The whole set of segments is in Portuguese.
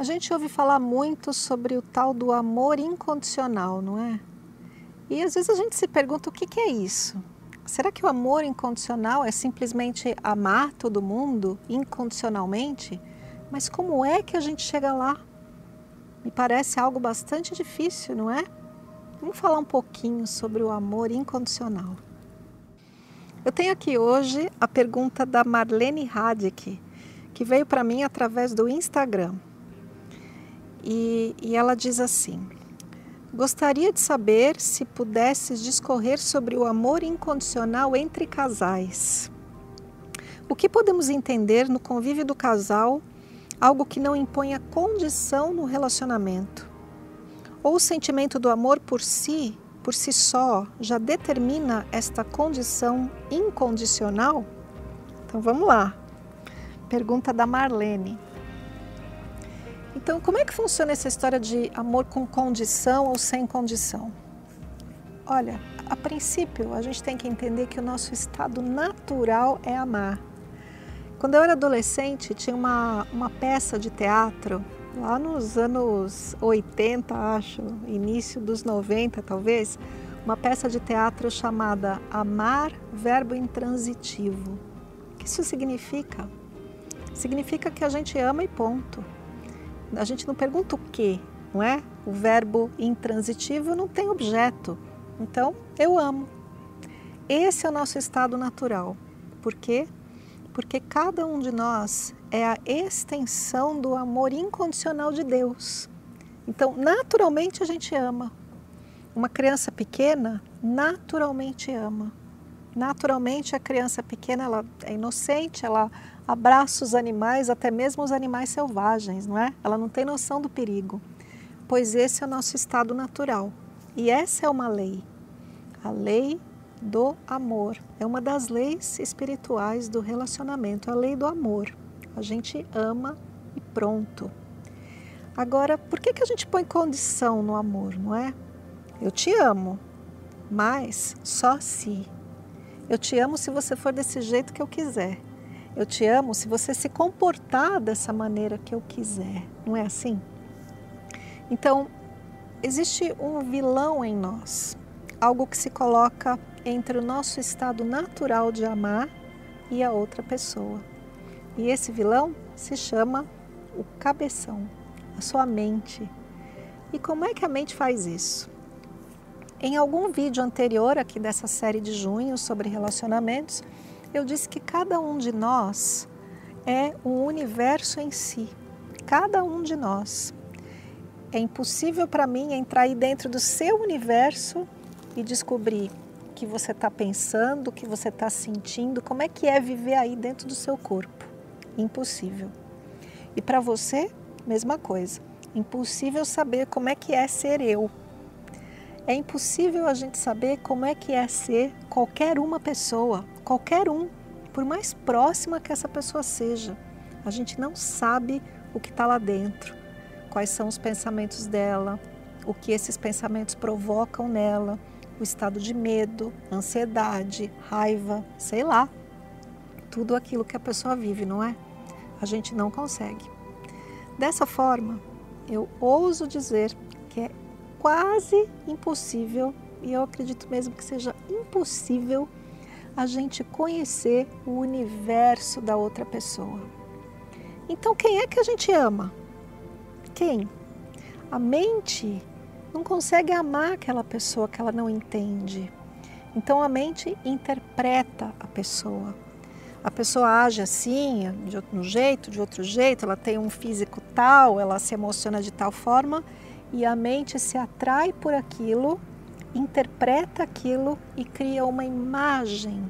A gente ouve falar muito sobre o tal do amor incondicional, não é? E às vezes a gente se pergunta o que, é isso? Será que o amor incondicional é simplesmente amar todo mundo incondicionalmente? Mas como é que a gente chega lá? Me parece algo bastante difícil, não é? Vamos falar um pouquinho sobre o amor incondicional. Eu tenho aqui hoje a pergunta da Marlene Radek, que veio para mim através do Instagram. E, e ela diz assim: Gostaria de saber se pudesses discorrer sobre o amor incondicional entre casais. O que podemos entender no convívio do casal, algo que não imponha condição no relacionamento? Ou o sentimento do amor por si, por si só, já determina esta condição incondicional? Então vamos lá. Pergunta da Marlene. Então, como é que funciona essa história de amor com condição ou sem condição? Olha, a princípio, a gente tem que entender que o nosso estado natural é amar. Quando eu era adolescente, tinha uma, uma peça de teatro, lá nos anos 80, acho, início dos 90 talvez, uma peça de teatro chamada Amar, Verbo Intransitivo. O que isso significa? Significa que a gente ama e ponto a gente não pergunta o que, não é? O verbo intransitivo não tem objeto. Então, eu amo. Esse é o nosso estado natural. Por quê? Porque cada um de nós é a extensão do amor incondicional de Deus. Então, naturalmente a gente ama. Uma criança pequena naturalmente ama. Naturalmente a criança pequena ela é inocente, ela abraça os animais, até mesmo os animais selvagens, não é? Ela não tem noção do perigo, pois esse é o nosso estado natural. E essa é uma lei, a lei do amor. É uma das leis espirituais do relacionamento, a lei do amor. A gente ama e pronto. Agora, por que, que a gente põe condição no amor, não é? Eu te amo, mas só se. Eu te amo se você for desse jeito que eu quiser. Eu te amo se você se comportar dessa maneira que eu quiser, não é assim? Então, existe um vilão em nós, algo que se coloca entre o nosso estado natural de amar e a outra pessoa. E esse vilão se chama o cabeção, a sua mente. E como é que a mente faz isso? Em algum vídeo anterior aqui dessa série de junho sobre relacionamentos, eu disse que cada um de nós é um universo em si. Cada um de nós. É impossível para mim entrar aí dentro do seu universo e descobrir o que você está pensando, o que você está sentindo, como é que é viver aí dentro do seu corpo. Impossível. E para você, mesma coisa. Impossível saber como é que é ser eu. É impossível a gente saber como é que é ser qualquer uma pessoa, qualquer um, por mais próxima que essa pessoa seja. A gente não sabe o que está lá dentro, quais são os pensamentos dela, o que esses pensamentos provocam nela, o estado de medo, ansiedade, raiva, sei lá. Tudo aquilo que a pessoa vive, não é? A gente não consegue. Dessa forma, eu ouso dizer que é quase impossível, e eu acredito mesmo que seja impossível a gente conhecer o universo da outra pessoa. Então, quem é que a gente ama? Quem? A mente não consegue amar aquela pessoa que ela não entende. Então, a mente interpreta a pessoa. A pessoa age assim, de um jeito, de outro jeito, ela tem um físico tal, ela se emociona de tal forma e a mente se atrai por aquilo interpreta aquilo e cria uma imagem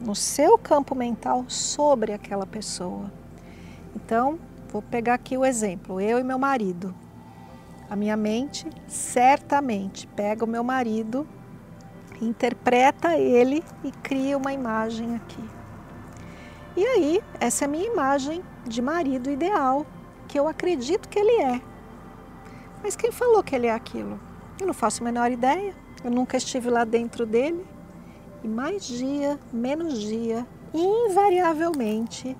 no seu campo mental sobre aquela pessoa. Então, vou pegar aqui o exemplo: eu e meu marido. A minha mente certamente pega o meu marido, interpreta ele e cria uma imagem aqui. E aí, essa é a minha imagem de marido ideal, que eu acredito que ele é. Mas quem falou que ele é aquilo? Eu não faço a menor ideia. Eu nunca estive lá dentro dele. E mais dia, menos dia, invariavelmente,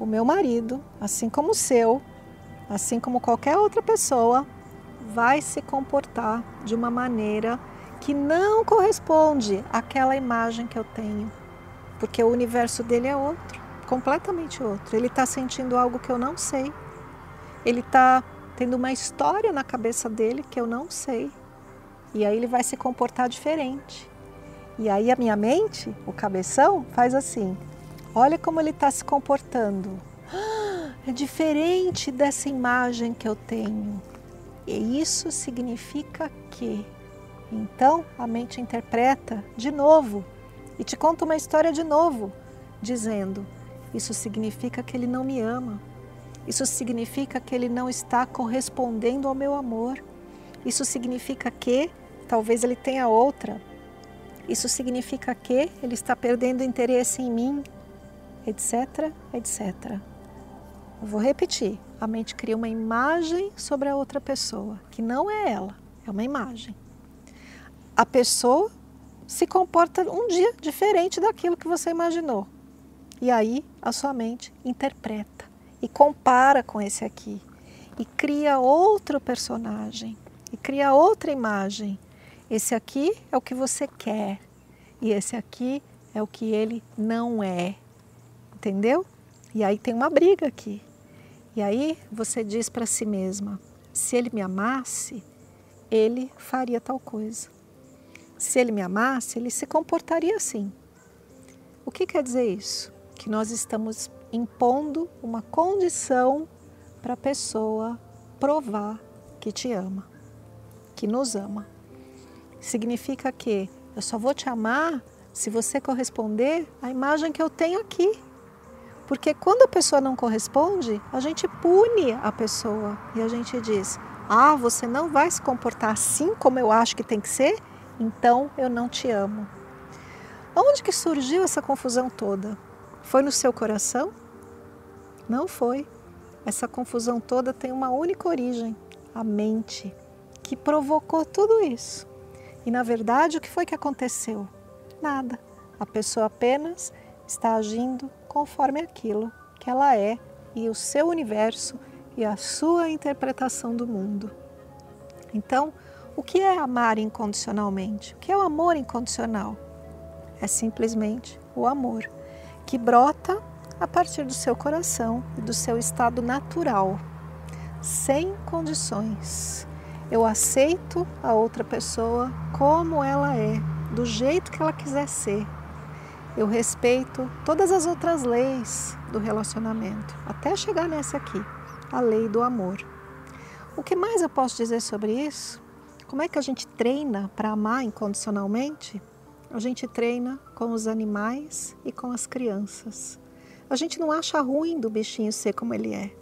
o meu marido, assim como o seu, assim como qualquer outra pessoa, vai se comportar de uma maneira que não corresponde àquela imagem que eu tenho porque o universo dele é outro, completamente outro. Ele está sentindo algo que eu não sei. Ele está tendo uma história na cabeça dele que eu não sei. E aí ele vai se comportar diferente. E aí a minha mente, o cabeção, faz assim: olha como ele está se comportando. é diferente dessa imagem que eu tenho. E isso significa que. Então a mente interpreta de novo e te conta uma história de novo, dizendo: Isso significa que ele não me ama. Isso significa que ele não está correspondendo ao meu amor. Isso significa que talvez ele tenha outra. Isso significa que ele está perdendo interesse em mim, etc, etc. Eu vou repetir. A mente cria uma imagem sobre a outra pessoa, que não é ela, é uma imagem. A pessoa se comporta um dia diferente daquilo que você imaginou. E aí a sua mente interpreta e compara com esse aqui e cria outro personagem e cria outra imagem. Esse aqui é o que você quer e esse aqui é o que ele não é. Entendeu? E aí tem uma briga aqui. E aí você diz para si mesma: se ele me amasse, ele faria tal coisa se ele me amasse, ele se comportaria assim. O que quer dizer isso? Que nós estamos impondo uma condição para a pessoa provar que te ama, que nos ama. Significa que eu só vou te amar se você corresponder à imagem que eu tenho aqui. Porque quando a pessoa não corresponde, a gente pune a pessoa e a gente diz: Ah, você não vai se comportar assim como eu acho que tem que ser? então eu não te amo. Onde que surgiu essa confusão toda? Foi no seu coração? Não foi. Essa confusão toda tem uma única origem, a mente, que provocou tudo isso. E na verdade, o que foi que aconteceu? Nada. A pessoa apenas está agindo conforme aquilo que ela é e o seu universo e a sua interpretação do mundo. Então, o que é amar incondicionalmente? O que é o amor incondicional? É simplesmente o amor que brota a partir do seu coração e do seu estado natural, sem condições. Eu aceito a outra pessoa como ela é, do jeito que ela quiser ser. Eu respeito todas as outras leis do relacionamento, até chegar nessa aqui, a lei do amor. O que mais eu posso dizer sobre isso? Como é que a gente treina para amar incondicionalmente? A gente treina com os animais e com as crianças. A gente não acha ruim do bichinho ser como ele é.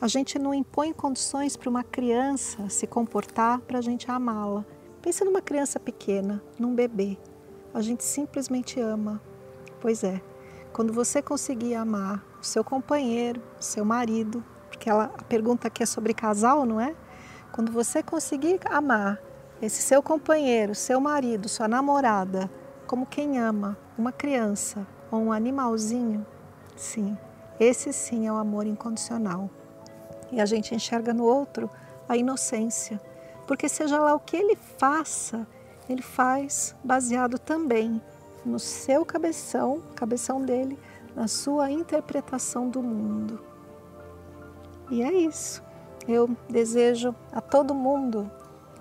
A gente não impõe condições para uma criança se comportar para a gente amá-la. Pensa numa criança pequena, num bebê. A gente simplesmente ama. Pois é, quando você conseguir amar o seu companheiro, o seu marido, porque ela, a pergunta aqui é sobre casal, não é? Quando você conseguir amar esse seu companheiro, seu marido, sua namorada, como quem ama uma criança ou um animalzinho, sim, esse sim é o amor incondicional. E a gente enxerga no outro a inocência, porque seja lá o que ele faça, ele faz baseado também no seu cabeção, cabeção dele, na sua interpretação do mundo. E é isso. Eu desejo a todo mundo,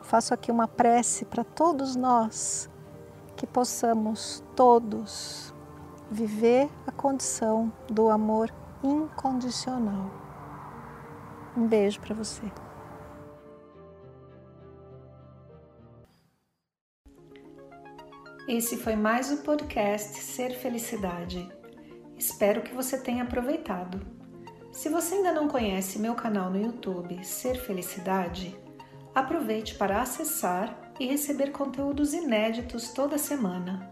faço aqui uma prece para todos nós, que possamos todos viver a condição do amor incondicional. Um beijo para você. Esse foi mais o podcast Ser Felicidade. Espero que você tenha aproveitado. Se você ainda não conhece meu canal no YouTube Ser Felicidade, Aproveite para acessar e receber conteúdos inéditos toda semana.